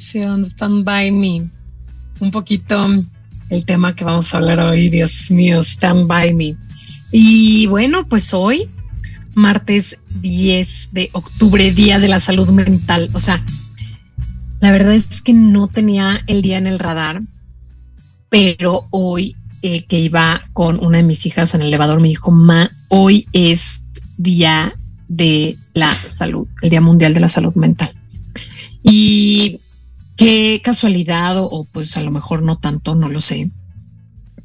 Stand By Me. Un poquito el tema que vamos a hablar hoy, Dios mío, Stand By Me. Y bueno, pues hoy, martes 10 de octubre, Día de la Salud Mental. O sea, la verdad es que no tenía el día en el radar, pero hoy eh, que iba con una de mis hijas en el elevador me dijo, Ma, hoy es Día de la Salud, el Día Mundial de la Salud Mental. Y qué casualidad, o, pues a lo mejor no tanto, no lo sé.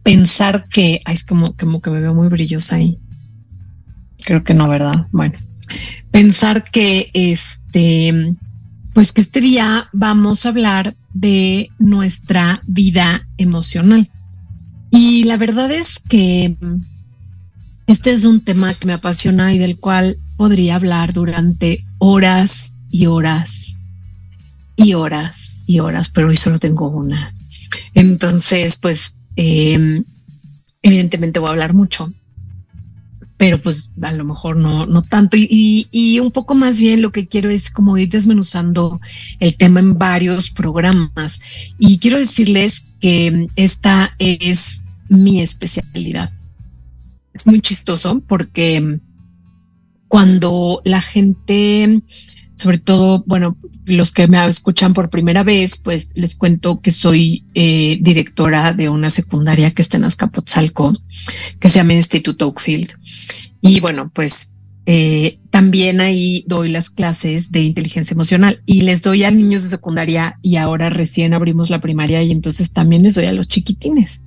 Pensar que ay, es como, como que me veo muy brillosa ahí. Creo que no, ¿verdad? Bueno, pensar que este, pues que este día vamos a hablar de nuestra vida emocional. Y la verdad es que este es un tema que me apasiona y del cual podría hablar durante horas y horas y horas y horas, pero hoy solo tengo una. Entonces, pues, em, evidentemente voy a hablar mucho, pero pues a lo mejor no, no tanto. Y, y, un poco más bien lo que quiero es como ir desmenuzando el tema en varios programas. Y quiero decirles que esta es mi especialidad. Es muy chistoso porque cuando la gente, sobre todo, bueno, los que me escuchan por primera vez, pues les cuento que soy eh, directora de una secundaria que está en Azcapotzalco, que se llama Instituto Oakfield. Y bueno, pues eh, también ahí doy las clases de inteligencia emocional y les doy a niños de secundaria y ahora recién abrimos la primaria y entonces también les doy a los chiquitines.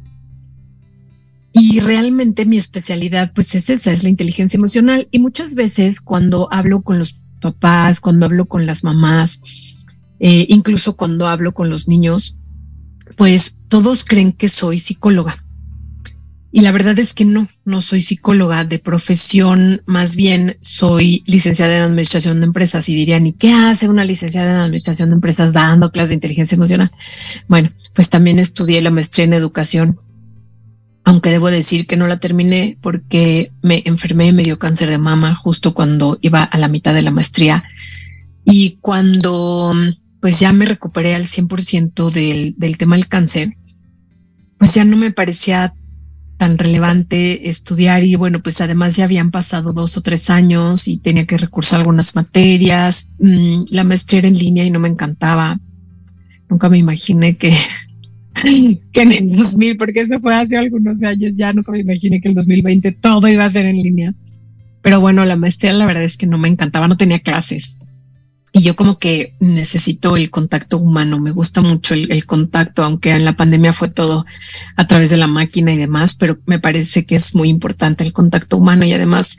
Y realmente mi especialidad pues es esa, es la inteligencia emocional y muchas veces cuando hablo con los papás, cuando hablo con las mamás, eh, incluso cuando hablo con los niños, pues todos creen que soy psicóloga. Y la verdad es que no, no soy psicóloga de profesión, más bien soy licenciada en administración de empresas y dirían, ¿y qué hace una licenciada en administración de empresas dando clases de inteligencia emocional? Bueno, pues también estudié la maestría en educación aunque debo decir que no la terminé porque me enfermé y me dio cáncer de mama justo cuando iba a la mitad de la maestría. Y cuando pues ya me recuperé al 100% del, del tema del cáncer, pues ya no me parecía tan relevante estudiar y bueno, pues además ya habían pasado dos o tres años y tenía que recursar algunas materias. Mm, la maestría era en línea y no me encantaba. Nunca me imaginé que que en el 2000, porque eso fue hace algunos años, ya no me imaginé que el 2020 todo iba a ser en línea. Pero bueno, la maestría la verdad es que no me encantaba, no tenía clases. Y yo como que necesito el contacto humano, me gusta mucho el, contacto, aunque en la pandemia fue todo a través de la máquina y demás, pero me parece que es muy importante el contacto humano y además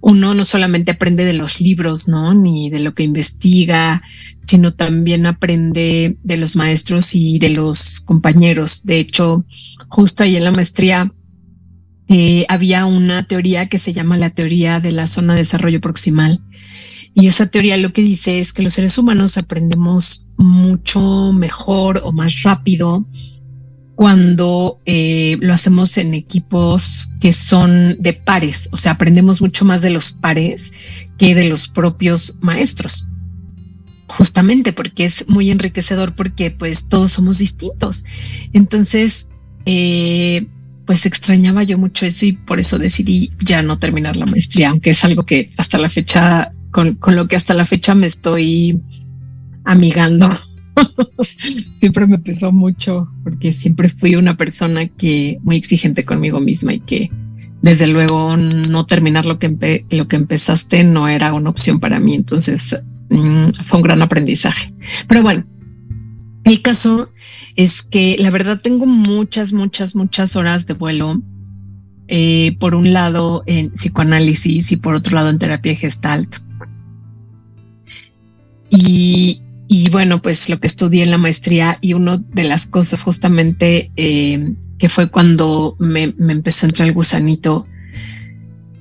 uno no solamente aprende de los libros, ¿no? Ni de lo que investiga, sino también aprende de los maestros y de los compañeros. De hecho, justo ahí en la maestría eh, había una teoría que se llama la teoría de la zona de desarrollo proximal y esa teoría lo que dice es que los seres humanos aprendemos mucho mejor o más rápido cuando eh, lo hacemos en equipos que son de pares, o sea, aprendemos mucho más de los pares que de los propios maestros. Justamente porque es muy enriquecedor porque pues todos somos distintos. Entonces, eh, pues extrañaba yo mucho eso y por eso decidí ya no terminar la maestría, aunque es algo que hasta la fecha con, lo que hasta la fecha me estoy amigando. siempre me pesó mucho porque siempre fui una persona que muy exigente conmigo misma y que desde luego no terminar lo que, lo que empezaste no era una opción para mí. Entonces mm, fue un gran aprendizaje. Pero bueno, el caso es que la verdad tengo muchas, muchas, muchas horas de vuelo. Eh, por un lado en psicoanálisis y por otro lado en terapia gestalt. Y, bueno, pues lo que estudié en la maestría y una de las cosas justamente eh, que fue cuando me, empezó a entrar el gusanito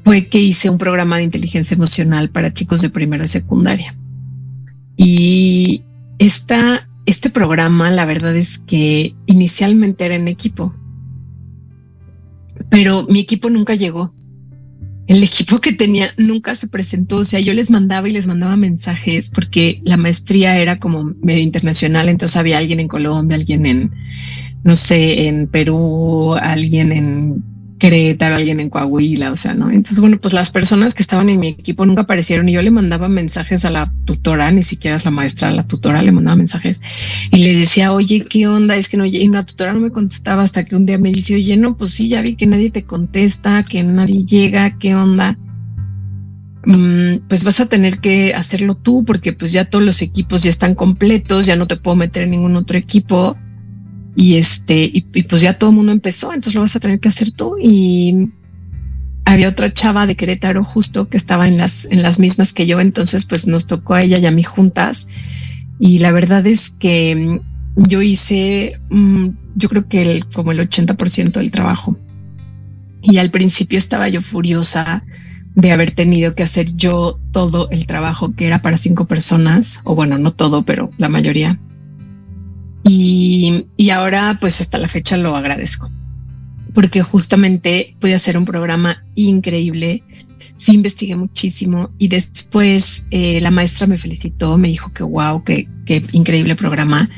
fue que hice un programa de inteligencia emocional para chicos de primero y secundaria. Y esta, este programa, la verdad es que inicialmente era en equipo, pero mi equipo nunca llegó. El equipo que tenía nunca se presentó. O sea, yo les mandaba y les mandaba mensajes porque la maestría era como medio internacional. Entonces había alguien en Colombia, alguien en, no sé, en Perú, alguien en Querétaro, alguien en Coahuila, o sea, ¿no? Entonces, bueno, pues las personas que estaban en mi equipo nunca aparecieron y yo le mandaba mensajes a la tutora, ni siquiera es la maestra, la tutora le mandaba mensajes y le decía, oye, ¿qué onda? Es que no, y la tutora no me contestaba hasta que un día me dice, oye, no, pues sí, ya vi que nadie te contesta, que nadie llega, ¿qué onda? Mm, pues vas a tener que hacerlo tú porque pues ya todos los equipos ya están completos, ya no te puedo meter en ningún otro equipo y este, y, pues ya todo el mundo empezó, entonces lo vas a tener que hacer tú. Y había otra chava de Querétaro justo que estaba en las, en las mismas que yo, entonces pues nos tocó a ella y a mí juntas. Y la verdad es que mm, yo hice, mm, yo creo que el, como el 80% del trabajo. Y al principio estaba yo furiosa de haber tenido que hacer yo todo el trabajo que era para cinco personas, o bueno, no todo, pero la mayoría. Y, ahora, pues hasta la fecha lo agradezco, porque justamente pude hacer un programa increíble. Sí, investigué muchísimo y después eh, la maestra me felicitó, me dijo que wow, qué, increíble programa.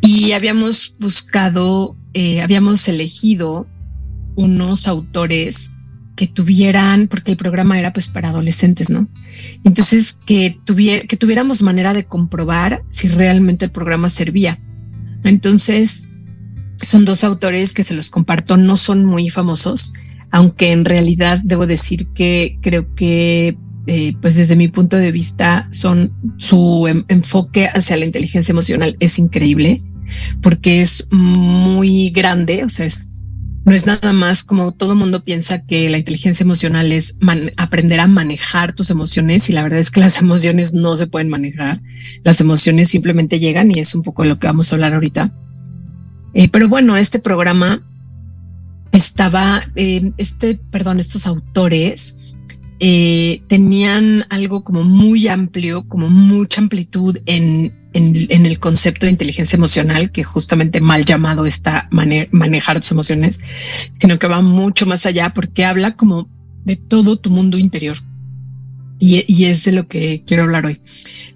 Y habíamos buscado, eh, habíamos elegido unos autores que tuvieran, porque el programa era pues para adolescentes, ¿no? Entonces, que, tuviera, que tuviéramos manera de comprobar si realmente el programa servía. Entonces, son dos autores que se los comparto, no son muy famosos, aunque en realidad debo decir que creo que, eh, pues desde mi punto de vista, son su enfoque hacia la inteligencia emocional es increíble, porque es muy grande, o sea, es, no es nada más como todo mundo piensa que la inteligencia emocional es aprender a manejar tus emociones y la verdad es que las emociones no se pueden manejar. Las emociones simplemente llegan y es un poco lo que vamos a hablar ahorita. Eh, pero bueno, este programa estaba, eh, este, perdón, estos autores eh, tenían algo como muy amplio, como mucha amplitud en en, el concepto de inteligencia emocional, que justamente mal llamado está manejar tus emociones, sino que va mucho más allá porque habla como de todo tu mundo interior. Y, es de lo que quiero hablar hoy.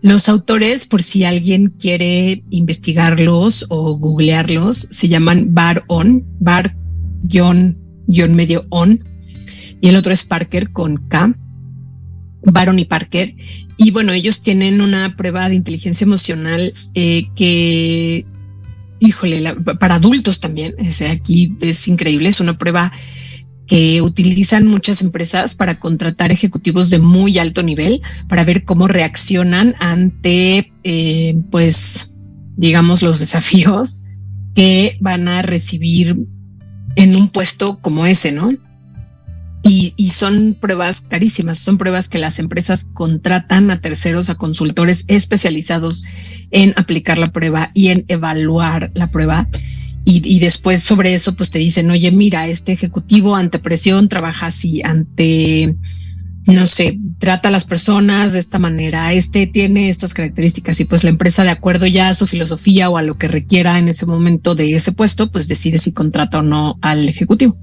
Los autores, por si alguien quiere investigarlos o googlearlos, se llaman Bar On, Bar guion, guion medio On, y el otro es Parker con K. Baron y Parker. Y bueno, ellos tienen una prueba de inteligencia emocional eh, que, híjole, para adultos también, o sea, aquí es increíble, es una prueba que utilizan muchas empresas para contratar ejecutivos de muy alto nivel para ver cómo reaccionan ante, eh, pues, digamos, los desafíos que van a recibir en un puesto como ese, ¿no? Y, son pruebas carísimas, son pruebas que las empresas contratan a terceros, a consultores especializados en aplicar la prueba y en evaluar la prueba. Y, después sobre eso, pues te dicen, oye, mira, este ejecutivo ante presión trabaja así, ante, no sé, trata a las personas de esta manera, este tiene estas características y pues la empresa de acuerdo ya a su filosofía o a lo que requiera en ese momento de ese puesto, pues decide si contrata o no al ejecutivo.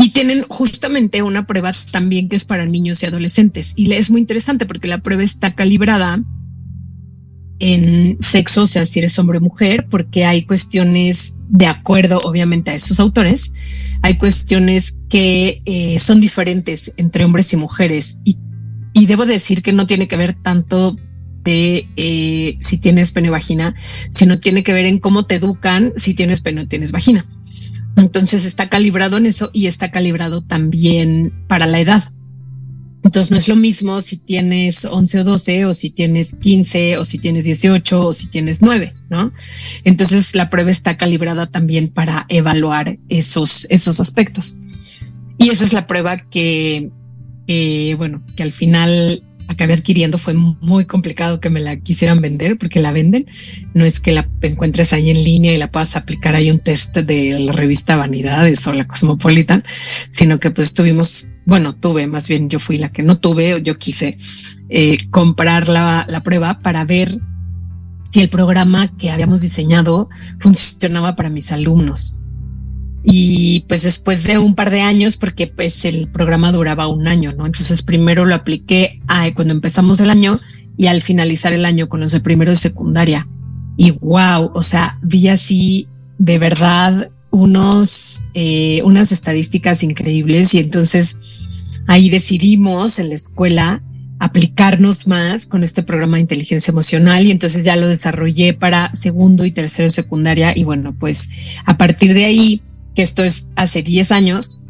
Y tienen justamente una prueba también que es para niños y adolescentes. Y es muy interesante porque la prueba está calibrada en sexo, o sea, si eres hombre o mujer, porque hay cuestiones de acuerdo, obviamente, a esos autores, hay cuestiones que eh, son diferentes entre hombres y mujeres. Y, y, debo decir que no tiene que ver tanto de eh, si tienes pene o vagina, sino tiene que ver en cómo te educan si tienes pene o tienes vagina. Entonces está calibrado en eso y está calibrado también para la edad. Entonces no es lo mismo si tienes 11 o 12 o si tienes 15 o si tienes 18 o si tienes 9, ¿no? Entonces la prueba está calibrada también para evaluar esos, esos aspectos. Y esa es la prueba que, bueno, que al final acabé adquiriendo fue muy complicado que me la quisieran vender porque la venden. No es que la encuentres ahí en línea y la puedas aplicar ahí un test de la revista Vanidades o la Cosmopolitan, sino que pues tuvimos, bueno, tuve, más bien yo fui la que no tuve, o yo quise eh, comprar la, la prueba para ver si el programa que habíamos diseñado funcionaba para mis alumnos. Y pues después de un par de años, porque pues el programa duraba un año, ¿no? Entonces primero lo apliqué cuando empezamos el año y al finalizar el año con los de primero de secundaria. Y wow, o sea, vi así de verdad unos, eh, unas estadísticas increíbles y entonces ahí decidimos en la escuela aplicarnos más con este programa de inteligencia emocional y entonces ya lo desarrollé para segundo y tercero secundaria y bueno, pues a partir de ahí, esto es hace 10 años,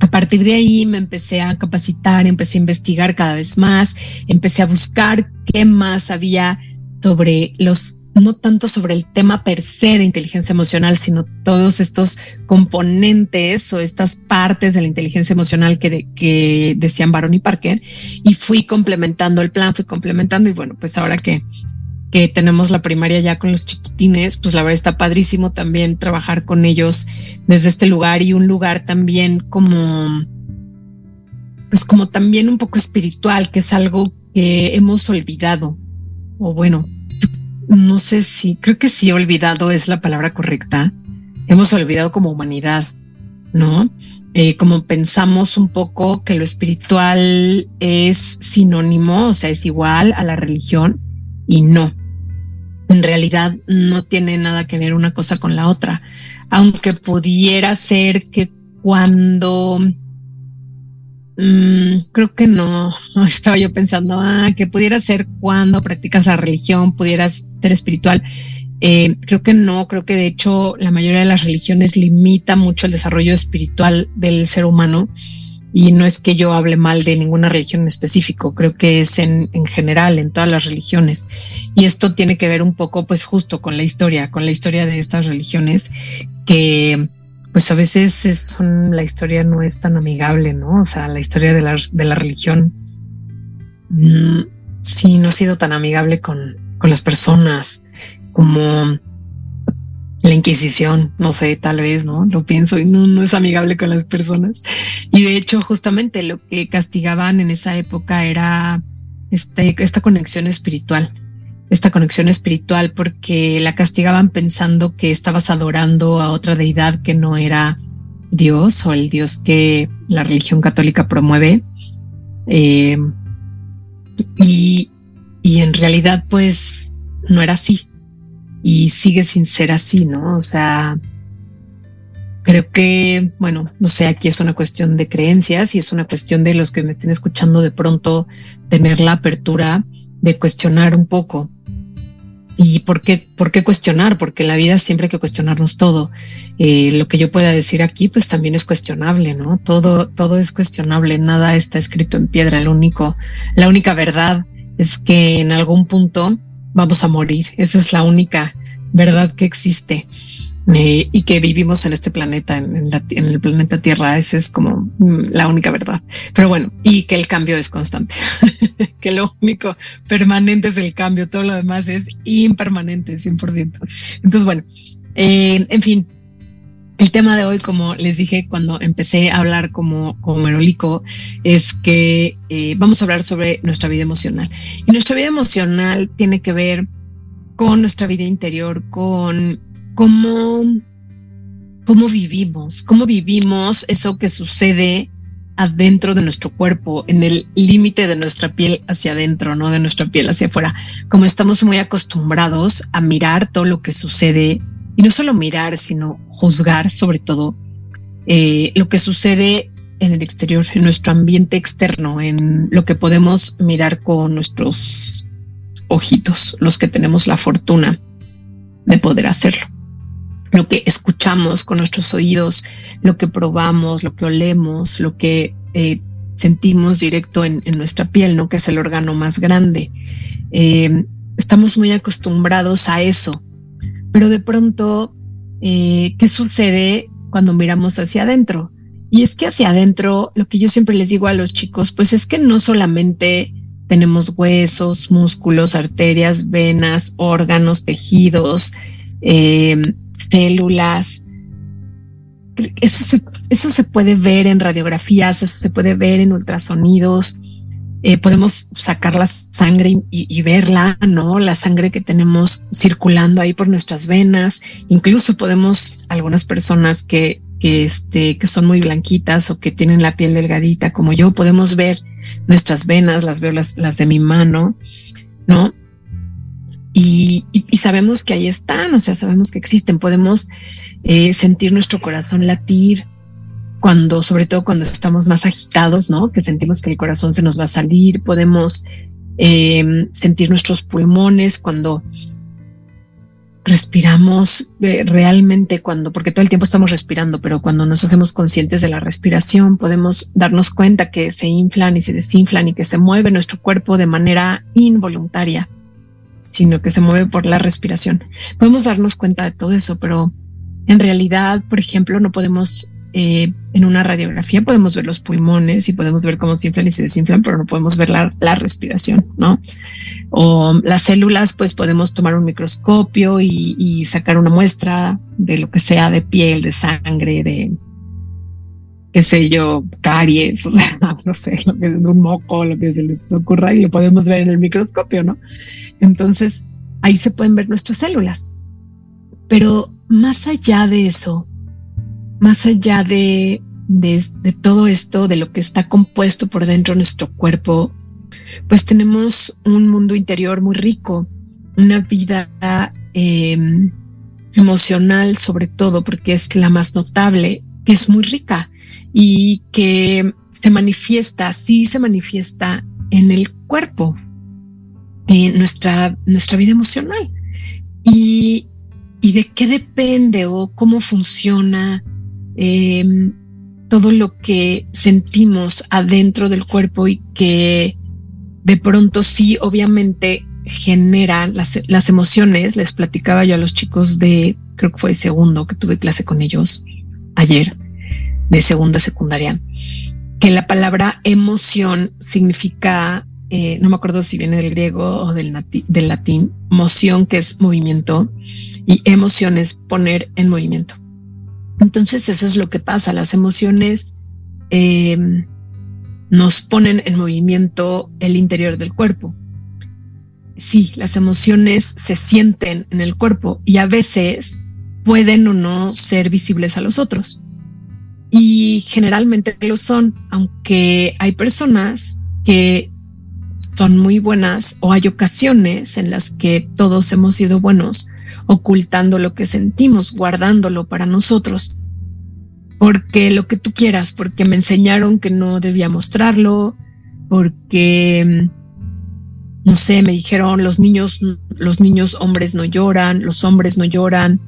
a partir de ahí me empecé a capacitar, empecé a investigar cada vez más, empecé a buscar qué más había sobre los no tanto sobre el tema per se de inteligencia emocional, sino todos estos componentes o estas partes de la inteligencia emocional que, que decían Baron y Parker, y fui complementando el plan, fui complementando, y bueno, pues ahora que, que tenemos la primaria ya con los chiquitines, pues la verdad está padrísimo también trabajar con ellos desde este lugar y un lugar también como, pues como también un poco espiritual, que es algo que hemos olvidado, o bueno, no sé si, creo que sí, olvidado es la palabra correcta. Hemos olvidado como humanidad, ¿no? Eh, como pensamos un poco que lo espiritual es sinónimo, o sea, es igual a la religión y no. En realidad no tiene nada que ver una cosa con la otra, aunque pudiera ser que cuando Mm, creo que no. Estaba yo pensando, ah, que pudiera ser cuando practicas la religión, pudieras ser espiritual. Eh, creo que no, creo que de hecho la mayoría de las religiones limita mucho el desarrollo espiritual del ser humano y no es que yo hable mal de ninguna religión en específico, creo que es en, en general, en todas las religiones. Y esto tiene que ver un poco pues justo con la historia, con la historia de estas religiones que pues a veces son, la historia no es tan amigable, ¿no? O sea, la historia de la, de la religión mm, sí no ha sido tan amigable con, con las personas como la Inquisición, no sé, tal vez, ¿no? Lo pienso y no, es amigable con las personas. Y de hecho, justamente lo que castigaban en esa época era este, esta conexión espiritual esta conexión espiritual porque la castigaban pensando que estabas adorando a otra deidad que no era Dios o el Dios que la religión católica promueve. Eh, y, y en realidad pues no era así y sigue sin ser así, ¿no? O sea, creo que, bueno, no sé, aquí es una cuestión de creencias y es una cuestión de los que me estén escuchando de pronto tener la apertura de cuestionar un poco ¿Y por qué, por qué cuestionar? Porque la vida siempre hay que cuestionarnos todo. Eh, lo que yo pueda decir aquí, pues también es cuestionable, ¿no? Todo, todo es cuestionable, nada está escrito en piedra. El único, la única verdad es que en algún punto vamos a morir. Esa es la única verdad que existe. Eh, y que vivimos en este planeta, en, el planeta Tierra. Esa es como mm, la única verdad. Pero bueno, y que el cambio es constante, que lo único permanente es el cambio, todo lo demás es impermanente, 100%. Entonces, bueno, eh, en fin. El tema de hoy, como les dije cuando empecé a hablar como, como Merolico, es que eh, vamos a hablar sobre nuestra vida emocional. Y nuestra vida emocional tiene que ver con nuestra vida interior, con cómo, cómo vivimos, cómo vivimos eso que sucede adentro de nuestro cuerpo, en el límite de nuestra piel hacia adentro, no de nuestra piel hacia afuera. Como estamos muy acostumbrados a mirar todo lo que sucede, y no solo mirar, sino juzgar sobre todo eh, lo que sucede en el exterior, en nuestro ambiente externo, en lo que podemos mirar con nuestros ojitos, los que tenemos la fortuna de poder hacerlo lo que escuchamos con nuestros oídos, lo que probamos, lo que olemos, lo que eh, sentimos directo en, nuestra piel, ¿no? Que es el órgano más grande. Eh, estamos muy acostumbrados a eso, pero de pronto, eh, ¿qué sucede cuando miramos hacia adentro? Y es que hacia adentro, lo que yo siempre les digo a los chicos, pues es que no solamente tenemos huesos, músculos, arterias, venas, órganos, tejidos, eh, células. Eso eso se puede ver en radiografías, eso se puede ver en ultrasonidos. Eh, podemos sacar la sangre y, verla, ¿no? La sangre que tenemos circulando ahí por nuestras venas. Incluso podemos, algunas personas que que, este, que son muy blanquitas o que tienen la piel delgadita como yo, podemos ver nuestras venas, las veo las, las de mi mano, ¿no? Y, y, sabemos que ahí están, o sea, sabemos que existen, podemos eh, sentir nuestro corazón latir cuando, sobre todo cuando estamos más agitados, ¿no? Que sentimos que el corazón se nos va a salir, podemos eh, sentir nuestros pulmones cuando respiramos eh, realmente cuando, porque todo el tiempo estamos respirando, pero cuando nos hacemos conscientes de la respiración, podemos darnos cuenta que se inflan y se desinflan y que se mueve nuestro cuerpo de manera involuntaria, sino que se mueve por la respiración. Podemos darnos cuenta de todo eso, pero en realidad, por ejemplo, no podemos eh, en una radiografía podemos ver los pulmones y podemos ver cómo se inflan y se desinflan, pero no podemos ver la, la respiración, ¿no? O las células, pues podemos tomar un microscopio y, y, sacar una muestra de lo que sea, de piel, de sangre, de, qué sé yo, caries, no sé, lo que es un moco, lo que se les ocurra y lo podemos ver en el microscopio, ¿no? Entonces, ahí se pueden ver nuestras células. Pero más allá de eso, más allá de, de, todo esto, de lo que está compuesto por dentro de nuestro cuerpo, pues tenemos un mundo interior muy rico, una vida em, emocional sobre todo, porque es la más notable, que es muy rica y que se manifiesta, sí se manifiesta en el cuerpo, en nuestra, nuestra vida emocional. Y, y de qué depende o cómo funciona Em, todo lo que sentimos adentro del cuerpo y que de pronto sí, obviamente genera las, emociones. Les platicaba yo a los chicos de, creo que fue segundo, que tuve clase con ellos ayer, de segunda secundaria, que la palabra emoción significa, eh, no me acuerdo si viene del griego o del, del latín, moción, que es movimiento, y emoción es poner en movimiento. Entonces eso es lo que pasa, las emociones eh, nos ponen en movimiento el interior del cuerpo. Sí, las emociones se sienten en el cuerpo y a veces pueden o no ser visibles a los otros. Y generalmente lo son, aunque hay personas que son muy buenas o hay ocasiones en las que todos hemos sido buenos ocultando lo que sentimos, guardándolo para nosotros. Porque lo que tú quieras, porque me enseñaron que no debía mostrarlo, porque no sé, me dijeron los niños, los niños hombres no lloran, los hombres no lloran,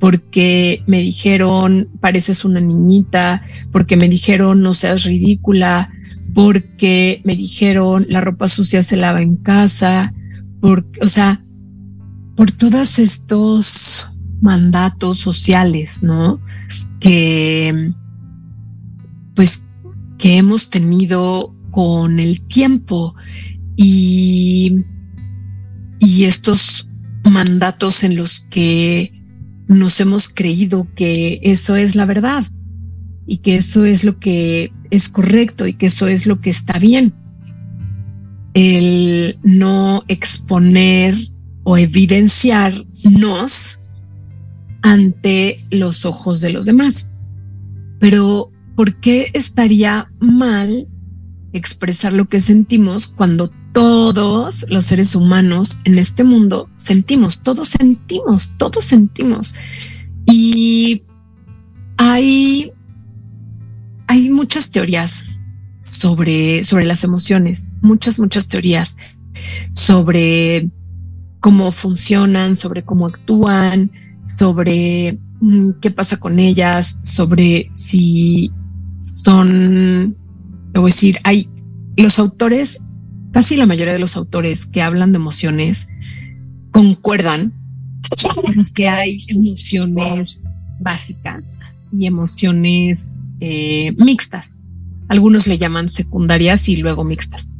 porque me dijeron pareces una niñita, porque me dijeron no seas ridícula, porque me dijeron la ropa sucia se lava en casa, porque, o sea, por todos estos mandatos sociales, ¿no? Que, pues, que hemos tenido con el tiempo y, y estos mandatos en los que nos hemos creído que eso es la verdad y que eso es lo que es correcto y que eso es lo que está bien. El no exponer o evidenciarnos ante los ojos de los demás. Pero, ¿por qué estaría mal expresar lo que sentimos cuando todos los seres humanos en este mundo sentimos, todos sentimos, todos sentimos? Y hay, hay muchas teorías sobre, sobre las emociones, muchas, muchas teorías sobre cómo funcionan, sobre cómo actúan, sobre mm, qué pasa con ellas, sobre si son, te voy a decir, hay los autores, casi la mayoría de los autores que hablan de emociones concuerdan que hay emociones básicas y emociones eh, mixtas. Algunos le llaman secundarias y luego mixtas.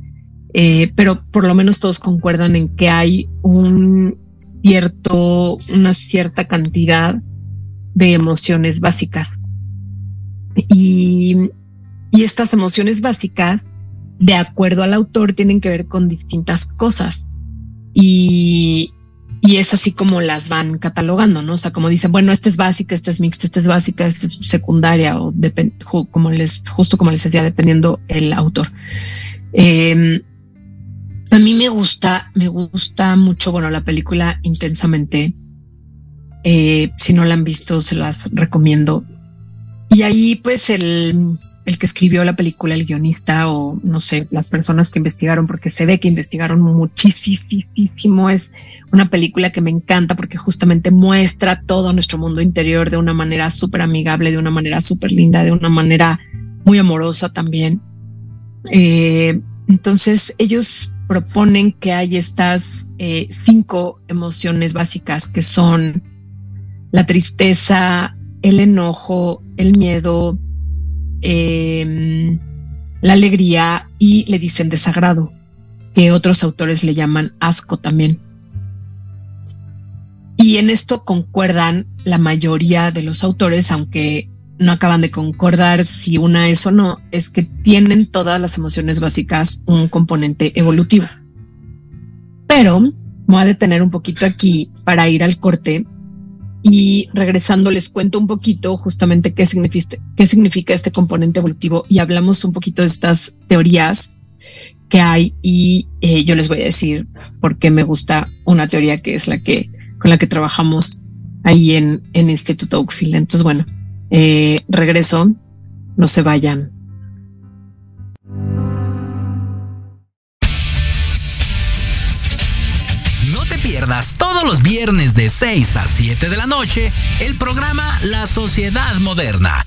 Eh, pero por lo menos todos concuerdan en que hay un cierto, una cierta cantidad de emociones básicas. Y, y estas emociones básicas, de acuerdo al autor, tienen que ver con distintas cosas. Y, y es así como las van catalogando, ¿no? O sea, como dicen, bueno, esta es básica, esta es mixta, esta es básica, esta es secundaria, o como les, justo como les decía, dependiendo el autor. Em, a mí me gusta, me gusta mucho, bueno, la película intensamente. Eh, si no la han visto, se las recomiendo. Y ahí, pues, el, el que escribió la película, el guionista o no sé, las personas que investigaron, porque se ve que investigaron muchísimo. Es una película que me encanta porque justamente muestra todo nuestro mundo interior de una manera súper amigable, de una manera súper linda, de una manera muy amorosa también. Eh, entonces ellos proponen que hay estas eh, cinco emociones básicas que son la tristeza, el enojo, el miedo, Em, la alegría y le dicen desagrado, que otros autores le llaman asco también. Y en esto concuerdan la mayoría de los autores, aunque no acaban de concordar si una es o no, es que tienen todas las emociones básicas un componente evolutivo. Pero voy a detener un poquito aquí para ir al corte y regresando les cuento un poquito justamente qué significa, qué significa este componente evolutivo y hablamos un poquito de estas teorías que hay y eh, yo les voy a decir por qué me gusta una teoría que es la que con la que trabajamos ahí en, en Instituto Oakfield. Entonces, bueno, eh, regreso, no se vayan. pierdas todos los viernes de 6 a 7 de la noche el programa La Sociedad Moderna,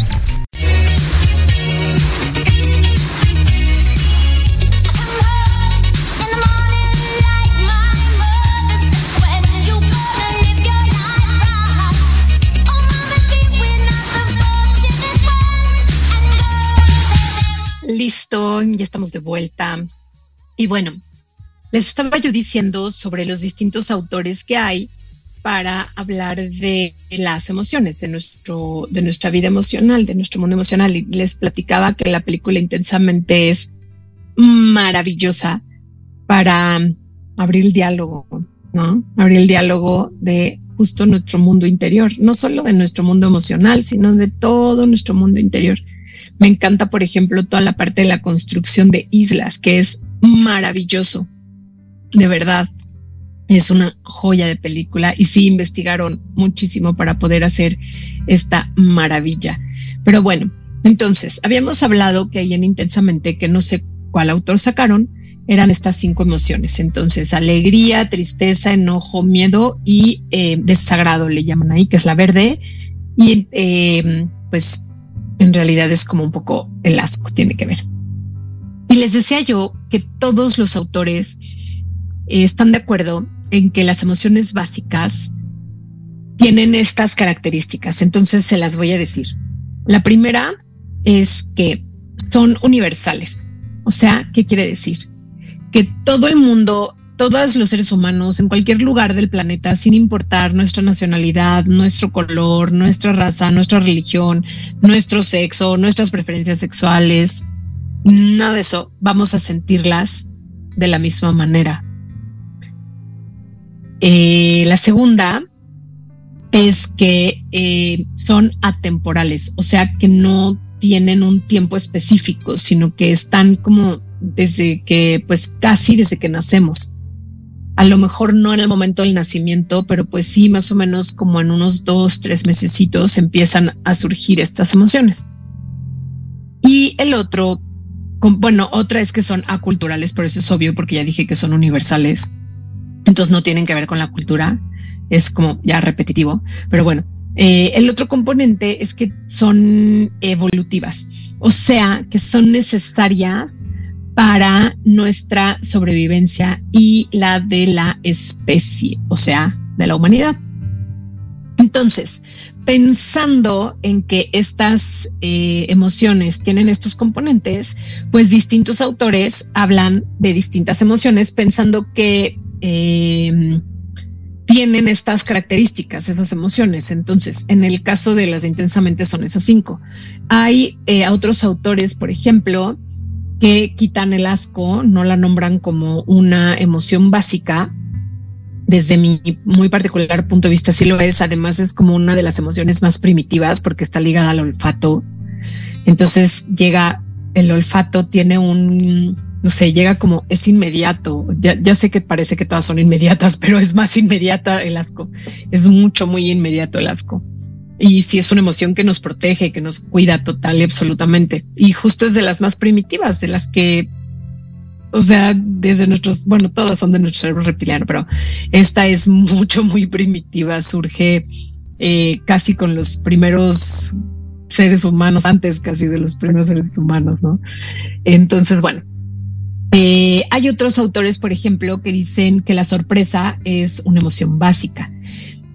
Listo, ya estamos de vuelta. Y bueno, les estaba yo diciendo sobre los distintos autores que hay para hablar de las emociones, de, nuestro, de nuestra vida emocional, de nuestro mundo emocional. Y les platicaba que la película intensamente es maravillosa para abrir el diálogo, ¿no? Abrir el diálogo de justo nuestro mundo interior, no solo de nuestro mundo emocional, sino de todo nuestro mundo interior. Me encanta, por ejemplo, toda la parte de la construcción de islas, que es maravilloso, de verdad. Es una joya de película y sí investigaron muchísimo para poder hacer esta maravilla. Pero bueno, entonces, habíamos hablado que ahí en Intensamente, que no sé cuál autor sacaron, eran estas cinco emociones. Entonces, alegría, tristeza, enojo, miedo y eh, desagrado le llaman ahí, que es la verde. Y eh, pues en realidad es como un poco el asco, tiene que ver. Y les decía yo que todos los autores eh, están de acuerdo en que las emociones básicas tienen estas características. Entonces se las voy a decir. La primera es que son universales. O sea, ¿qué quiere decir? Que todo el mundo, todos los seres humanos en cualquier lugar del planeta, sin importar nuestra nacionalidad, nuestro color, nuestra raza, nuestra religión, nuestro sexo, nuestras preferencias sexuales, nada de eso, vamos a sentirlas de la misma manera. Eh, la segunda es que eh, son atemporales, o sea que no tienen un tiempo específico, sino que están como desde que, pues casi desde que nacemos. A lo mejor no en el momento del nacimiento, pero pues sí, más o menos como en unos dos, tres mesecitos empiezan a surgir estas emociones. Y el otro, bueno, otra es que son aculturales, pero eso es obvio porque ya dije que son universales entonces no tienen que ver con la cultura, es como ya repetitivo, pero bueno. Eh, el otro componente es que son evolutivas, o sea, que son necesarias para nuestra sobrevivencia y la de la especie, o sea, de la humanidad. Entonces, pensando en que estas eh, emociones tienen estos componentes, pues distintos autores hablan de distintas emociones pensando que eh, tienen estas características, esas emociones. Entonces, en el caso de las intensamente son esas cinco. Hay eh, otros autores, por ejemplo, que quitan el asco, no la nombran como una emoción básica. Desde mi muy particular punto de vista, sí lo es. Además, es como una de las emociones más primitivas porque está ligada al olfato. Entonces, llega el olfato, tiene un no sé, llega como, es inmediato. Ya, ya, sé que parece que todas son inmediatas, pero es más inmediata el asco. Es mucho, muy inmediato el asco. Y sí es una emoción que nos protege, que nos cuida total y absolutamente. Y justo es de las más primitivas, de las que, o sea, desde nuestros, bueno, todas son de nuestro cerebro reptiliano, pero esta es mucho, muy primitiva. Surge eh, casi con los primeros seres humanos, antes casi de los primeros seres humanos, ¿no? Entonces, bueno, eh, hay otros autores, por ejemplo, que dicen que la sorpresa es una emoción básica,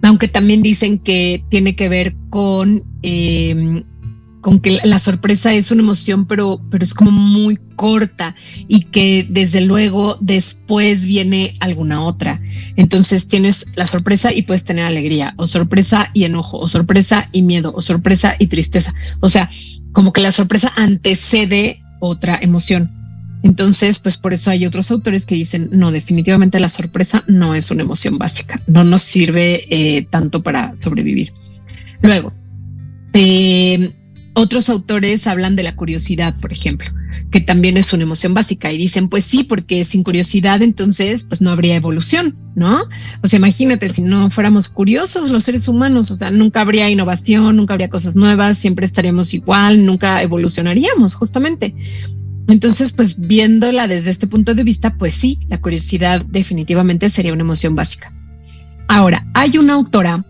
aunque también dicen que tiene que ver con, em, con que la sorpresa es una emoción, pero, pero es como muy corta y que desde luego después viene alguna otra. Entonces tienes la sorpresa y puedes tener alegría, o sorpresa y enojo, o sorpresa y miedo, o sorpresa y tristeza. O sea, como que la sorpresa antecede otra emoción. Entonces, pues por eso hay otros autores que dicen, no, definitivamente la sorpresa no es una emoción básica, no nos sirve eh, tanto para sobrevivir. Luego, eh, otros autores hablan de la curiosidad, por ejemplo, que también es una emoción básica y dicen, pues sí, porque sin curiosidad entonces pues no habría evolución, ¿no? O sea, imagínate si no fuéramos curiosos los seres humanos, o sea, nunca habría innovación, nunca habría cosas nuevas, siempre estaríamos igual, nunca evolucionaríamos, justamente. Entonces, pues viéndola desde este punto de vista, pues sí, la curiosidad definitivamente sería una emoción básica. Ahora, hay una autora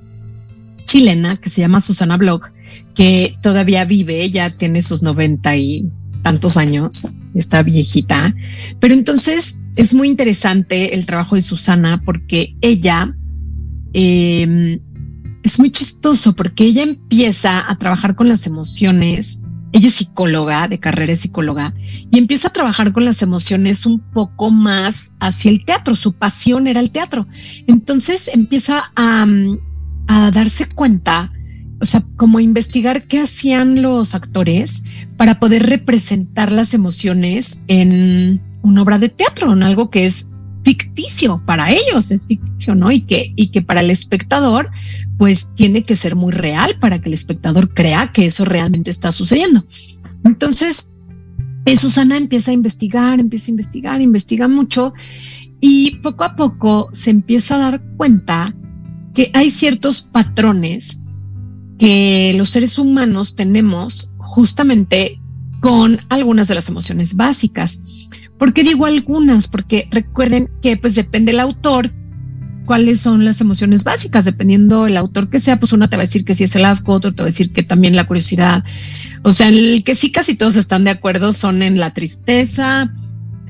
chilena que se llama Susana Bloch, que todavía vive, ya tiene sus noventa y tantos años, está viejita, pero entonces es muy interesante el trabajo de Susana porque ella em, es muy chistoso porque ella empieza a trabajar con las emociones ella es psicóloga, de carrera es psicóloga, y empieza a trabajar con las emociones un poco más hacia el teatro. Su pasión era el teatro. Entonces empieza a, a darse cuenta, o sea, como investigar qué hacían los actores para poder representar las emociones en una obra de teatro, en algo que es ficticio para ellos, es ficticio, ¿no? Y que, y que para el espectador, pues tiene que ser muy real para que el espectador crea que eso realmente está sucediendo. Entonces, Susana empieza a investigar, empieza a investigar, investiga mucho y poco a poco se empieza a dar cuenta que hay ciertos patrones que los seres humanos tenemos justamente con algunas de las emociones básicas. ¿Por qué digo algunas? Porque recuerden que pues depende el autor cuáles son las emociones básicas, dependiendo el autor que sea, pues una te va a decir que sí es el asco, otro te va a decir que también la curiosidad. O sea, el que sí casi todos están de acuerdo son en la tristeza,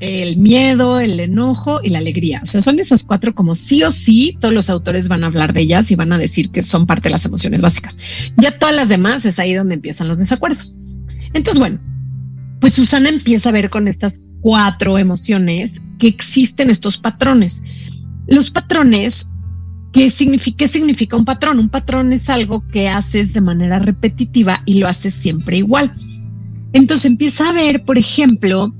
el miedo, el enojo y la alegría. O sea, son esas cuatro como sí o sí, todos los autores van a hablar de ellas y van a decir que son parte de las emociones básicas. Ya todas las demás es ahí donde empiezan los desacuerdos. Entonces, bueno, pues Susana empieza a ver con estas cuatro emociones que existen estos patrones. Los patrones, ¿qué significa, ¿qué significa un patrón? Un patrón es algo que haces de manera repetitiva y lo haces siempre igual. Entonces empieza a ver, por ejemplo,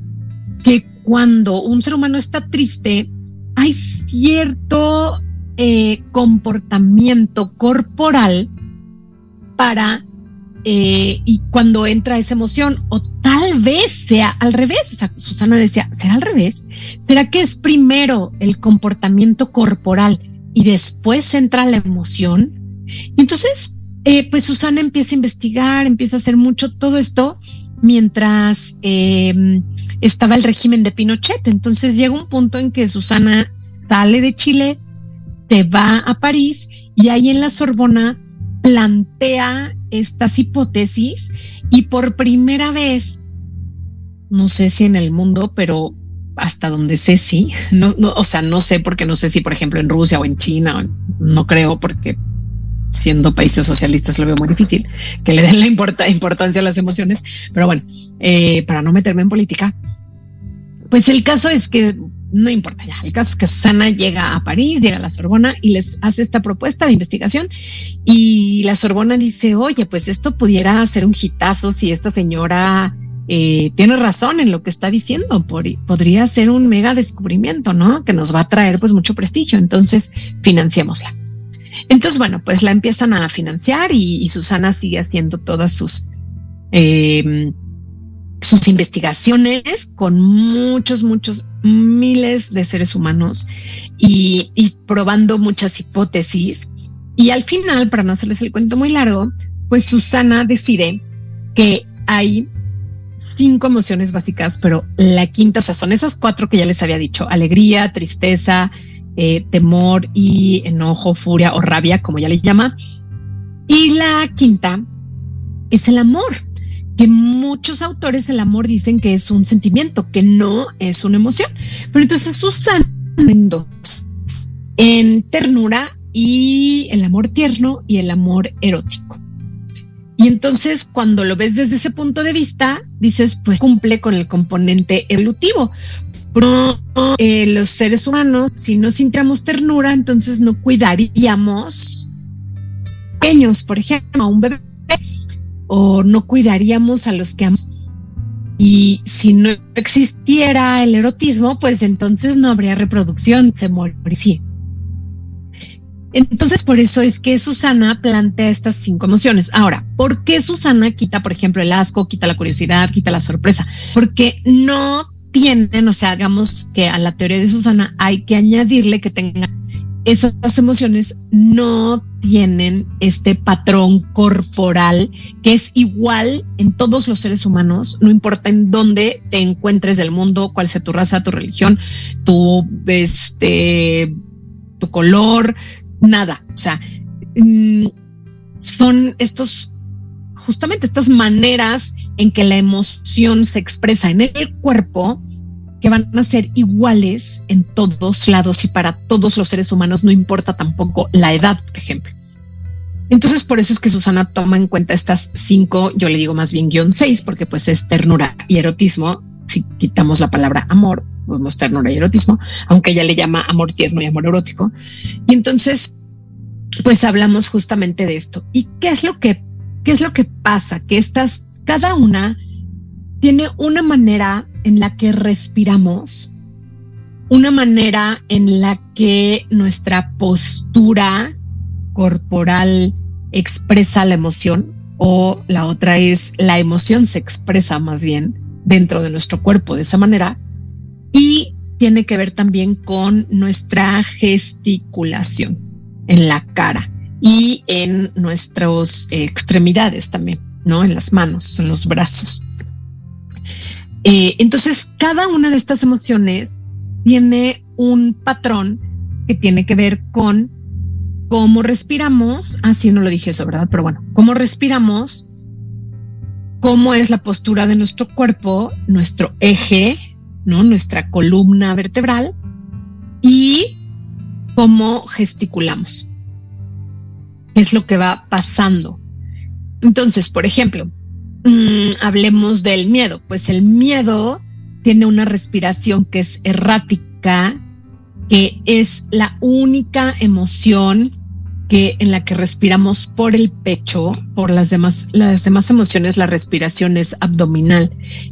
que cuando un ser humano está triste, hay cierto eh, comportamiento corporal para eh, y cuando entra esa emoción, o tal vez sea al revés. O sea, Susana decía, ¿será al revés? ¿Será que es primero el comportamiento corporal y después entra la emoción? entonces, eh, pues Susana empieza a investigar, empieza a hacer mucho todo esto mientras em, estaba el régimen de Pinochet. Entonces llega un punto en que Susana sale de Chile, se va a París y ahí en la Sorbona plantea estas hipótesis y por primera vez, no sé si en el mundo, pero hasta donde sé sí, no, o sea, no sé porque no sé si por ejemplo en Rusia o en China, no creo porque siendo países socialistas lo veo muy difícil que le den la importancia a las emociones, pero bueno, eh, para no meterme en política, pues el caso es que no importa ya. El caso es que Susana llega a París, llega a la Sorbona y les hace esta propuesta de investigación y la Sorbona dice, oye, pues esto pudiera ser un hitazo si esta señora eh, tiene razón en lo que está diciendo, podría ser un mega descubrimiento, ¿no? Que nos va a traer pues mucho prestigio, entonces financiémosla. Entonces, bueno, pues la empiezan a financiar y, Susana sigue haciendo todas sus... Eh, sus investigaciones con muchos, muchos miles de seres humanos y, probando muchas hipótesis. Y al final, para no hacerles el cuento muy largo, pues Susana decide que hay cinco emociones básicas, pero la quinta, o sea, son esas cuatro que ya les había dicho, alegría, tristeza, eh, temor y enojo, furia o rabia, como ya le llama. Y la quinta es el amor que muchos autores el amor dicen que es un sentimiento, que no es una emoción. Pero entonces usan en dos, en ternura y el amor tierno y el amor erótico. Y entonces cuando lo ves desde ese punto de vista, dices, pues cumple con el componente evolutivo. Pero eh, los seres humanos, si no sintiéramos ternura, entonces no cuidaríamos pequeños, por ejemplo, a un bebé o no cuidaríamos a los que amamos. Y si no existiera el erotismo, pues entonces no habría reproducción, se moriría. Entonces, por eso es que Susana plantea estas cinco emociones. Ahora, ¿por qué Susana quita, por ejemplo, el asco, quita la curiosidad, quita la sorpresa? Porque no tienen, o sea, digamos que a la teoría de Susana hay que añadirle que tenga esas emociones no tienen este patrón corporal que es igual en todos los seres humanos, no importa en dónde te encuentres del mundo, cuál sea tu raza, tu religión, tu este tu color, nada, o sea, mm, son estos justamente estas maneras en que la emoción se expresa en el cuerpo que van a ser iguales en todos lados y para todos los seres humanos, no importa tampoco la edad, por ejemplo. Entonces, por eso es que Susana toma en cuenta estas cinco, yo le digo más bien guion seis, porque pues es ternura y erotismo. Si quitamos la palabra amor, vemos ternura y erotismo, aunque ella le llama amor tierno y amor erótico. Y entonces, pues hablamos justamente de esto. ¿Y qué es lo que, qué es lo que pasa? Que estas, cada una tiene una manera en la que respiramos, una manera en la que nuestra postura corporal expresa la emoción o la otra es la emoción se expresa más bien dentro de nuestro cuerpo de esa manera y tiene que ver también con nuestra gesticulación en la cara y en nuestras extremidades también, ¿no? En las manos, en los brazos. Eh, entonces, cada una de estas emociones tiene un patrón que tiene que ver con cómo respiramos. Así ah, no lo dije eso, ¿verdad? Pero bueno, cómo respiramos, cómo es la postura de nuestro cuerpo, nuestro eje, ¿no? Nuestra columna vertebral y cómo gesticulamos. Es lo que va pasando. Entonces, por ejemplo, mm, hablemos del miedo. Pues el miedo tiene una respiración que es errática, que es la única emoción que en la que respiramos por el pecho, por las demás, las demás emociones, la respiración es abdominal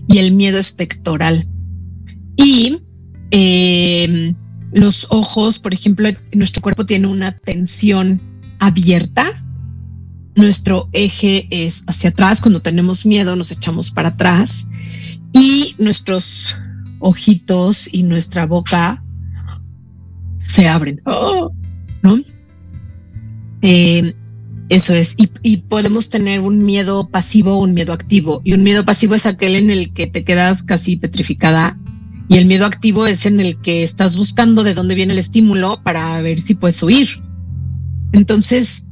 y el miedo es pectoral. Y em, los ojos, por ejemplo, nuestro cuerpo tiene una tensión abierta. Nuestro eje es hacia atrás. Cuando tenemos miedo, nos echamos para atrás. Y nuestros ojitos y nuestra boca se abren. ¿No? Eh, eso es. Y, podemos tener un miedo pasivo un miedo activo. Y un miedo pasivo es aquel en el que te quedas casi petrificada. Y el miedo activo es en el que estás buscando de dónde viene el estímulo para ver si puedes huir. Entonces,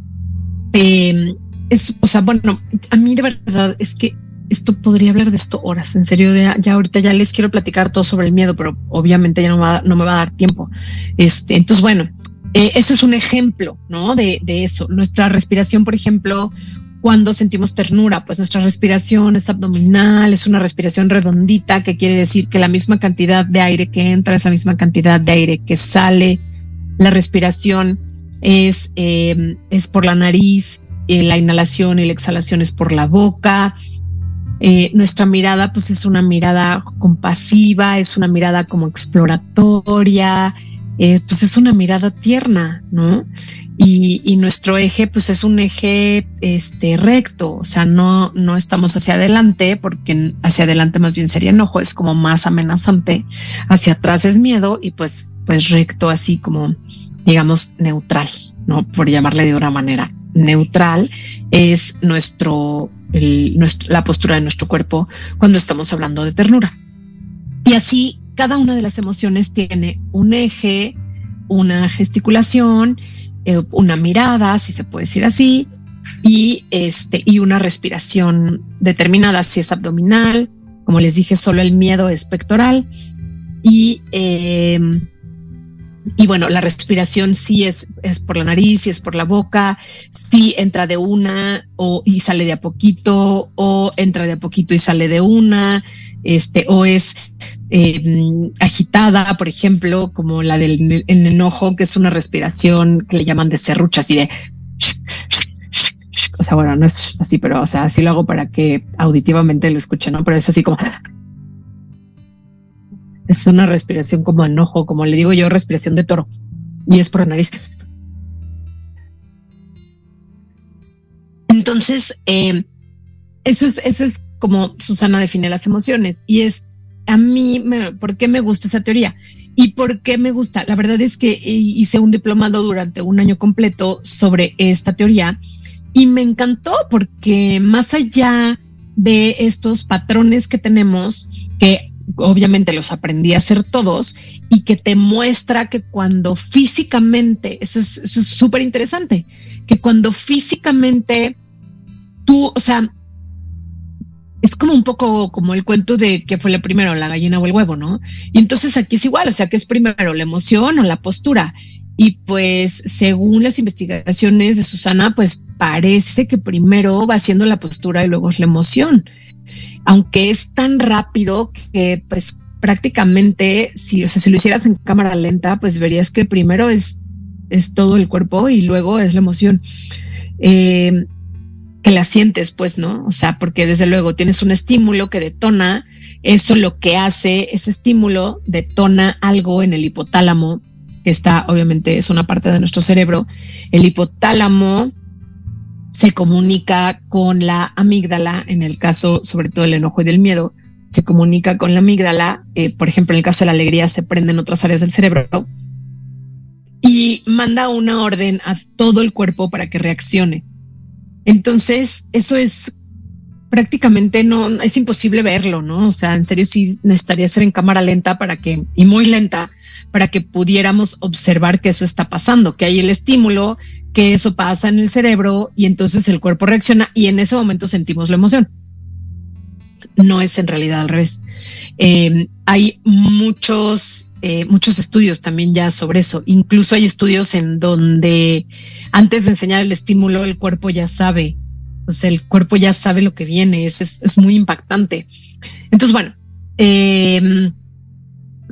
es, o sea, bueno, a mí de verdad es que esto podría hablar de esto horas. En serio, ya, ahorita ya les quiero platicar todo sobre el miedo, pero obviamente ya no, no me va a dar tiempo. Este, entonces, bueno, eh, ese es un ejemplo, ¿no? De, de eso. Nuestra respiración, por ejemplo, cuando sentimos ternura, pues nuestra respiración es abdominal, es una respiración redondita, que quiere decir que la misma cantidad de aire que entra es la misma cantidad de aire que sale. La respiración es, eh, es por la nariz, eh, la inhalación y la exhalación es por la boca. nuestra mirada, pues es una mirada compasiva, es una mirada como exploratoria, eh, pues es una mirada tierna, ¿no? Y, nuestro eje, pues es un eje este, recto, o sea, no, no estamos hacia adelante, porque hacia adelante más bien sería enojo, es como más amenazante, hacia atrás es miedo y pues, pues recto, así como, digamos, neutral, ¿no? Por llamarle de una manera. Neutral es nuestro, la postura de nuestro cuerpo cuando estamos hablando de ternura. Y así cada una de las emociones tiene un eje, una gesticulación, eh, una mirada, si se puede decir así, y este, y una respiración determinada, si es abdominal, como les dije, solo el miedo es pectoral, y em, y bueno, la respiración sí es, es por la nariz, sí es por la boca, sí entra de una o y sale de a poquito, o entra de a poquito y sale de una, este, o es eh, agitada, por ejemplo, como la del enojo, que es una respiración que le llaman de serrucha, así de o sea, bueno, no es así, pero o sea, así lo hago para que auditivamente lo escuchen, ¿no? Pero es así como es una respiración como enojo, como le digo yo, respiración de toro. Y es por nariz. Entonces, eh, eso, es, eso es como Susana define las emociones. Y es a mí, ¿por qué me gusta esa teoría? ¿Y por qué me gusta? La verdad es que hice un diplomado durante un año completo sobre esta teoría y me encantó porque más allá de estos patrones que tenemos, que obviamente los aprendí a hacer todos y que te muestra que cuando físicamente, eso es súper interesante, que cuando físicamente tú, o sea, es como un poco como el cuento de que fue la primero, la gallina o el huevo, ¿no? Y entonces aquí es igual, o sea, que es primero la emoción o la postura. Y pues según las investigaciones de Susana, pues parece que primero va siendo la postura y luego es la emoción aunque es tan rápido que pues prácticamente, si, o sea, si lo hicieras en cámara lenta, pues verías que primero es, es todo el cuerpo y luego es la emoción. Eh, que la sientes, pues, ¿no? O sea, porque desde luego tienes un estímulo que detona, eso lo que hace, ese estímulo detona algo en el hipotálamo, que está, obviamente, es una parte de nuestro cerebro. El hipotálamo se comunica con la amígdala, en el caso sobre todo el enojo y del miedo, se comunica con la amígdala, eh, por ejemplo, en el caso de la alegría se prenden otras áreas del cerebro y manda una orden a todo el cuerpo para que reaccione. Entonces, eso es prácticamente no, es imposible verlo, ¿no? O sea, en serio sí necesitaría ser en cámara lenta para que, y muy lenta, para que pudiéramos observar que eso está pasando, que hay el estímulo, que eso pasa en el cerebro y entonces el cuerpo reacciona y en ese momento sentimos la emoción. No es en realidad al revés. Eh, hay muchos eh, muchos estudios también ya sobre eso. Incluso hay estudios en donde antes de enseñar el estímulo, el cuerpo ya sabe, sea, el cuerpo ya sabe lo que viene, es, es, muy impactante. Entonces, bueno, eh,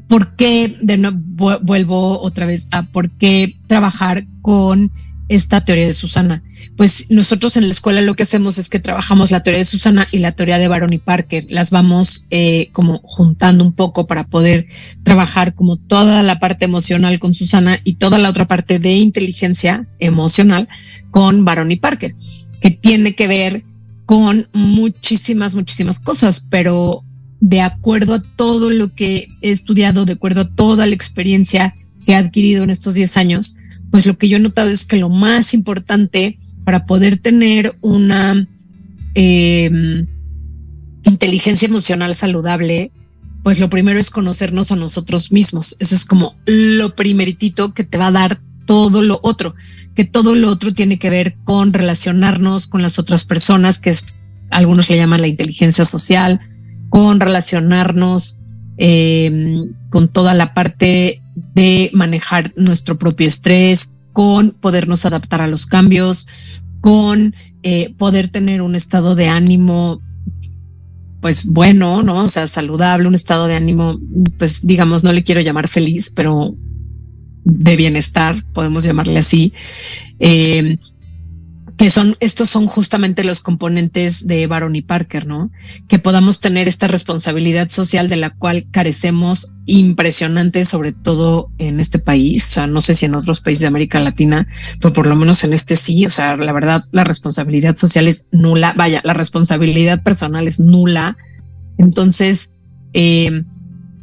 ¿por qué, de nuevo, vuelvo otra vez a por qué trabajar con esta teoría de Susana? Pues nosotros en la escuela lo que hacemos es que trabajamos la teoría de Susana y la teoría de Baron y Parker, las vamos eh, como juntando un poco para poder trabajar como toda la parte emocional con Susana y toda la otra parte de inteligencia emocional con Baron y Parker, que tiene que ver con muchísimas, muchísimas cosas, pero de acuerdo a todo lo que he estudiado, de acuerdo a toda la experiencia que he adquirido en estos 10 años, pues lo que yo he notado es que lo más importante para poder tener una em, inteligencia emocional saludable, pues lo primero es conocernos a nosotros mismos. Eso es como lo primeritito que te va a dar todo lo otro, que todo lo otro tiene que ver con relacionarnos con las otras personas, que es, algunos le llaman la inteligencia social, con relacionarnos em, con toda la parte de manejar nuestro propio estrés, con podernos adaptar a los cambios, con eh, poder tener un estado de ánimo pues bueno, ¿no? O sea, saludable, un estado de ánimo, pues digamos, no le quiero llamar feliz, pero de bienestar, podemos llamarle así. Eh, que son, estos son justamente los componentes de Baron y Parker, ¿no? Que podamos tener esta responsabilidad social de la cual carecemos impresionante, sobre todo en este país. O sea, no sé si en otros países de América Latina, pero por lo menos en este sí. O sea, la verdad, la responsabilidad social es nula. Vaya, la responsabilidad personal es nula. Entonces, eh,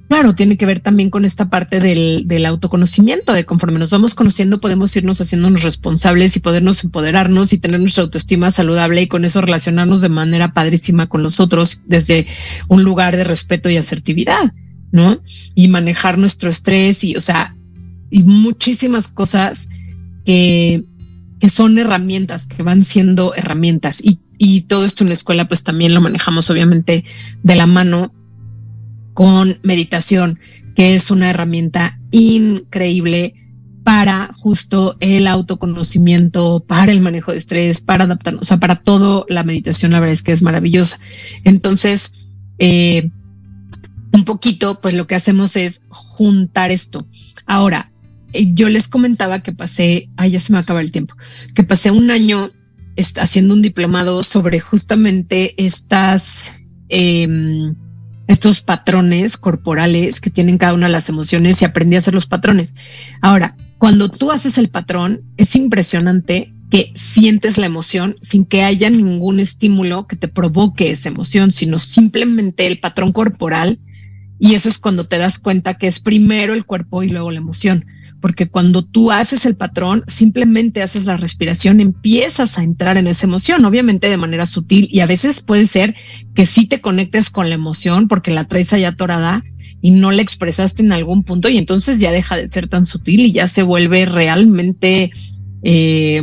Claro, tiene que ver también con esta parte del, del, autoconocimiento, de conforme nos vamos conociendo podemos irnos haciéndonos responsables y podernos empoderarnos y tener nuestra autoestima saludable y con eso relacionarnos de manera padrísima con los otros desde un lugar de respeto y asertividad, ¿no? Y manejar nuestro estrés y, o sea, y muchísimas cosas que, que son herramientas, que van siendo herramientas y, y todo esto en la escuela pues también lo manejamos obviamente de la mano con meditación, que es una herramienta increíble para justo el autoconocimiento, para el manejo de estrés, para adaptarnos, o sea, para todo la meditación, la verdad es que es maravillosa. Entonces, eh, un poquito, pues lo que hacemos es juntar esto. Ahora, eh, yo les comentaba que pasé, ay, ya se me acaba el tiempo, que pasé un año haciendo un diplomado sobre justamente estas... Eh, estos patrones corporales que tienen cada una de las emociones y aprendí a hacer los patrones. Ahora, cuando tú haces el patrón, es impresionante que sientes la emoción sin que haya ningún estímulo que te provoque esa emoción, sino simplemente el patrón corporal. Y eso es cuando te das cuenta que es primero el cuerpo y luego la emoción porque cuando tú haces el patrón, simplemente haces la respiración, empiezas a entrar en esa emoción, obviamente de manera sutil y a veces puede ser que sí te conectes con la emoción porque la traes allá atorada y no la expresaste en algún punto y entonces ya deja de ser tan sutil y ya se vuelve realmente eh,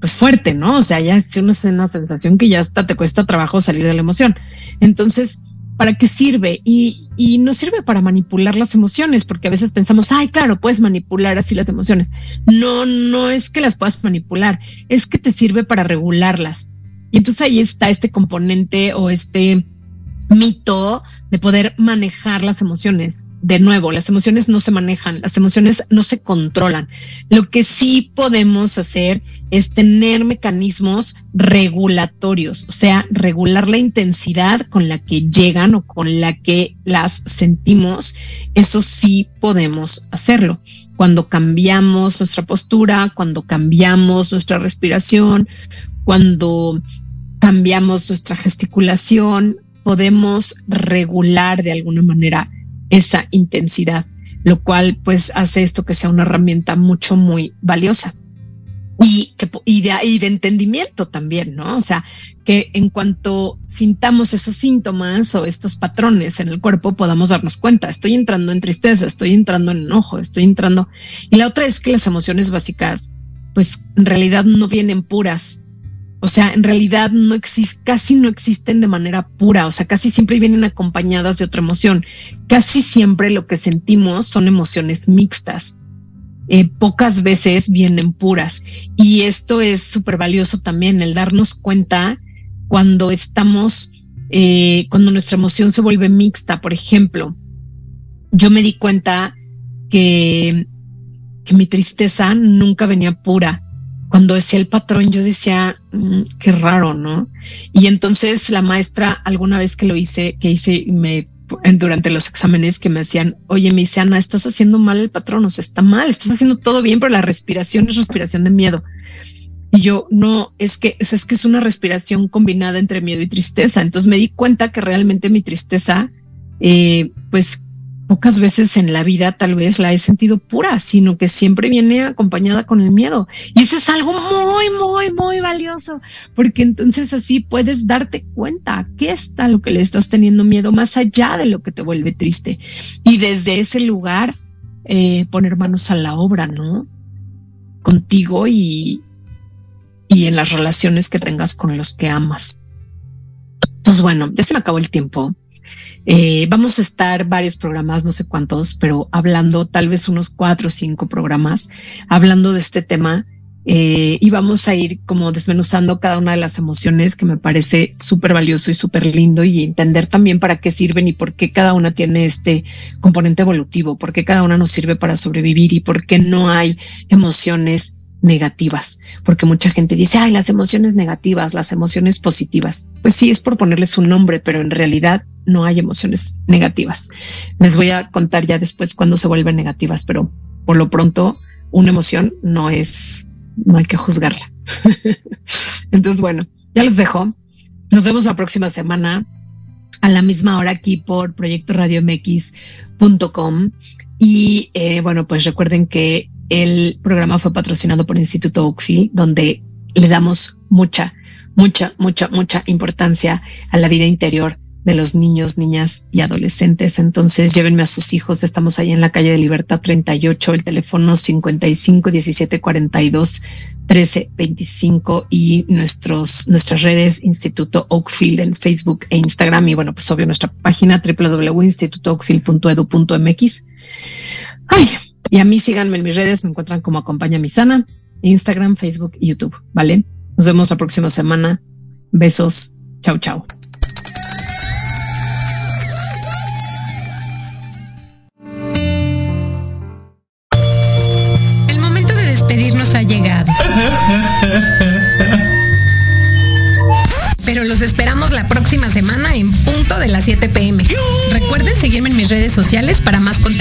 pues fuerte, ¿no? O sea, ya es una, una sensación que ya hasta te cuesta trabajo salir de la emoción. Entonces, ¿para qué sirve? Y, y no sirve para manipular las emociones, porque a veces pensamos, ay, claro, puedes manipular así las emociones. No, no es que las puedas manipular, es que te sirve para regularlas. Y entonces ahí está este componente o este mito de poder manejar las emociones de nuevo, las emociones no se manejan, las emociones no se controlan. Lo que sí podemos hacer es tener mecanismos regulatorios, o sea, regular la intensidad con la que llegan o con la que las sentimos. Eso sí podemos hacerlo. Cuando cambiamos nuestra postura, cuando cambiamos nuestra respiración, cuando cambiamos nuestra gesticulación, podemos regular de alguna manera esa intensidad, lo cual pues hace esto que sea una herramienta mucho, muy valiosa. Y, que, de, y de entendimiento también, ¿no? O sea, que en cuanto sintamos esos síntomas o estos patrones en el cuerpo, podamos darnos cuenta, estoy entrando en tristeza, estoy entrando en enojo, estoy entrando. Y la otra es que las emociones básicas, pues en realidad no vienen puras, o sea, en realidad no casi no existen de manera pura, o sea, casi siempre vienen acompañadas de otra emoción. Casi siempre lo que sentimos son emociones mixtas. Eh, pocas veces vienen puras. Y esto es súper valioso también, el darnos cuenta cuando estamos, eh, cuando nuestra emoción se vuelve mixta. Por ejemplo, yo me di cuenta que mi tristeza nunca venía pura cuando decía el patrón, yo decía, mm, qué raro, ¿no? Y entonces la maestra, alguna vez que lo hice, que hice durante los exámenes que me hacían, oye, me dice, Ana, estás haciendo mal el patrón, o sea, está mal, estás haciendo todo bien, pero la respiración es respiración de miedo. Y yo, no, es que, es que es una respiración combinada entre miedo y tristeza. Entonces me di cuenta que realmente mi tristeza, eh, pues pocas veces en la vida tal vez la he sentido pura, sino que siempre viene acompañada con el miedo. Y eso es algo muy, muy, muy valioso, porque entonces así puedes darte cuenta qué está lo que le estás teniendo miedo más allá de lo que te vuelve triste. Y desde ese lugar eh, poner manos a la obra, ¿no? Contigo y, y en las relaciones que tengas con los que amas. Entonces, bueno, ya se me acabó el tiempo. Eh, vamos a estar varios programas, no sé cuántos, pero hablando tal vez unos cuatro o cinco programas, hablando de este tema. Eh, y vamos a ir como desmenuzando cada una de las emociones que me parece súper valioso y súper lindo y entender también para qué sirven y por qué cada una tiene este componente evolutivo, por qué cada una nos sirve para sobrevivir y por qué no hay emociones negativas, porque mucha gente dice, ay, las emociones negativas, las emociones positivas. Pues sí, es por ponerles un nombre, pero en realidad no hay emociones negativas. Les voy a contar ya después cuándo se vuelven negativas, pero por lo pronto una emoción no es, no hay que juzgarla. Entonces, bueno, ya los dejo. Nos vemos la próxima semana a la misma hora aquí por Proyecto Radio MX.com. Y eh, bueno, pues recuerden que el programa fue patrocinado por Instituto Oakfield, donde le damos mucha, mucha, mucha, mucha importancia a la vida interior de los niños, niñas y adolescentes. Entonces, llévenme a sus hijos. Estamos ahí en la calle de Libertad 38, el teléfono 55 17 42 13 25 y nuestros, nuestras redes Instituto Oakfield en Facebook e Instagram. Y bueno, pues obvio nuestra página www.institutooakfield.edu.mx. Ay, y a mí síganme en mis redes, me encuentran como Acompaña mi Sana, Instagram, Facebook y YouTube, ¿vale? Nos vemos la próxima semana. Besos. Chau, chau. El momento de despedirnos ha llegado. Pero los esperamos la próxima semana en punto de las 7 pm. Recuerden seguirme en mis redes sociales para más contenido.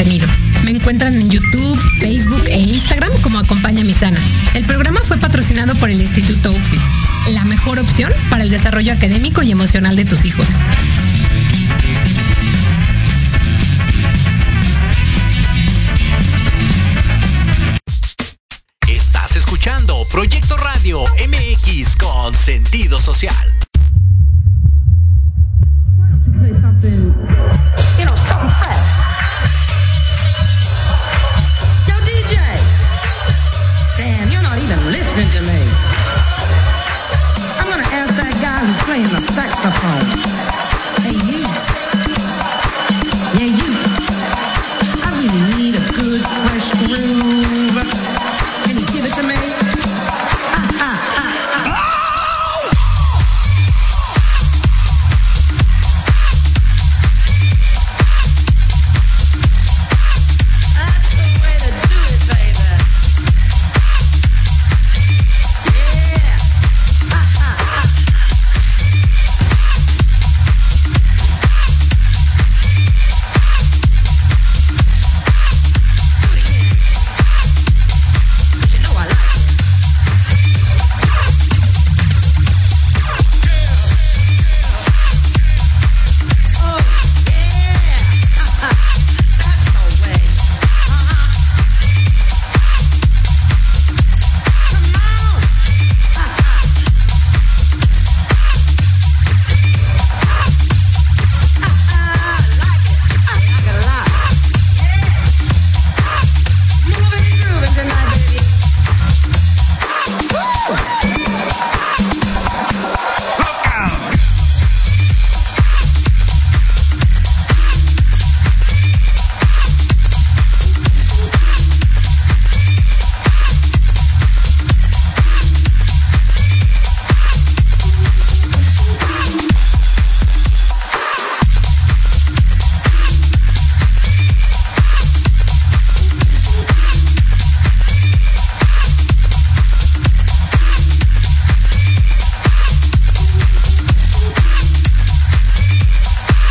Encuentran en YouTube, Facebook e Instagram como Acompaña mi Sana. El programa fue patrocinado por el Instituto UFI, la mejor opción para el desarrollo académico y emocional de tus hijos. Estás escuchando Proyecto Radio MX con sentido social.